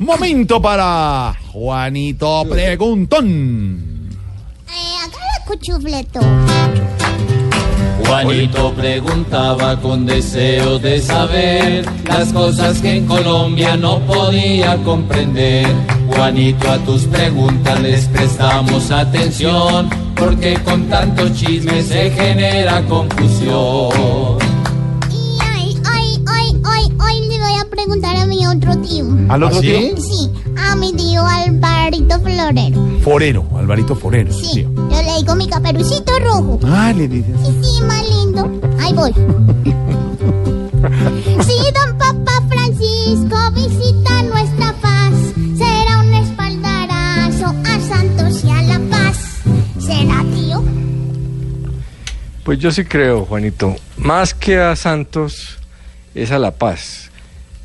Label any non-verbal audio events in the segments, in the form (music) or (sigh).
Momento para Juanito Preguntón. Eh, cuchufleto. Juanito preguntaba con deseo de saber las cosas que en Colombia no podía comprender. Juanito, a tus preguntas les prestamos atención, porque con tantos chismes se genera confusión. ¿Al otro ¿Ah, sí? tío? Sí, a mi tío Alvarito Florero. Forero, Alvarito Forero. Sí, yo le digo mi caperucito rojo. Ah, le dices. Sí, sí, más lindo. Ahí voy. (laughs) Si don Papa Francisco visita nuestra paz, será un espaldarazo a Santos y a La Paz. ¿Será, tío? Pues yo sí creo, Juanito, más que a Santos es a La Paz.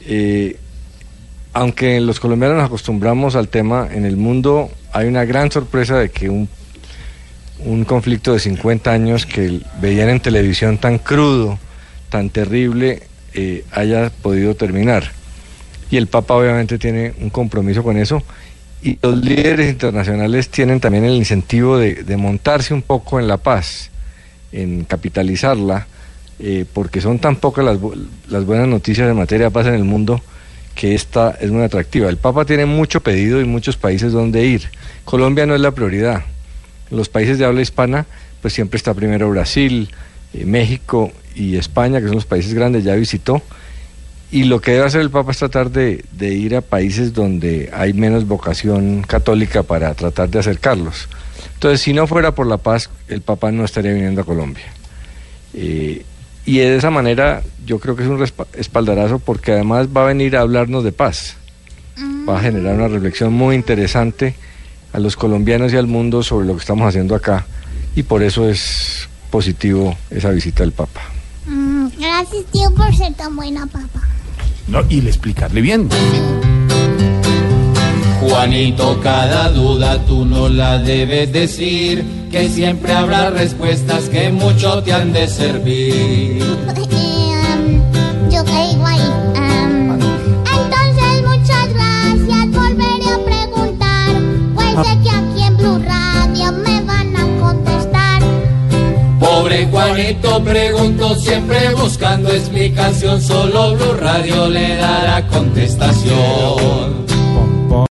Eh, aunque los colombianos nos acostumbramos al tema, en el mundo hay una gran sorpresa de que un, un conflicto de 50 años que veían en televisión tan crudo, tan terrible, eh, haya podido terminar. Y el Papa obviamente tiene un compromiso con eso. Y los líderes internacionales tienen también el incentivo de, de montarse un poco en la paz en capitalizarla, eh, porque son tan pocas las, las buenas noticias en materia de paz en el mundo que esta es muy atractiva. El Papa tiene mucho pedido y muchos países donde ir. Colombia no es la prioridad. Los países de habla hispana, pues siempre está primero Brasil, eh, México y España, que son los países grandes, ya visitó. Y lo que debe hacer el Papa es tratar de, de ir a países donde hay menos vocación católica para tratar de acercarlos. Entonces, si no fuera por la paz, el Papa no estaría viniendo a Colombia. Eh, y de esa manera yo creo que es un espaldarazo porque además va a venir a hablarnos de paz. Va a generar una reflexión muy interesante a los colombianos y al mundo sobre lo que estamos haciendo acá. Y por eso es positivo esa visita del Papa. Mm, gracias, tío, por ser tan buena, papá. No, y le explicarle bien. Juanito, cada duda tú no la debes decir, que siempre habrá respuestas que mucho te han de servir. Um, yo caigo ahí. Um, entonces, muchas gracias. Volveré a preguntar. Pues sé que aquí en Blue Radio me van a contestar. Pobre Juanito preguntó siempre buscando explicación, solo Blue Radio le dará contestación.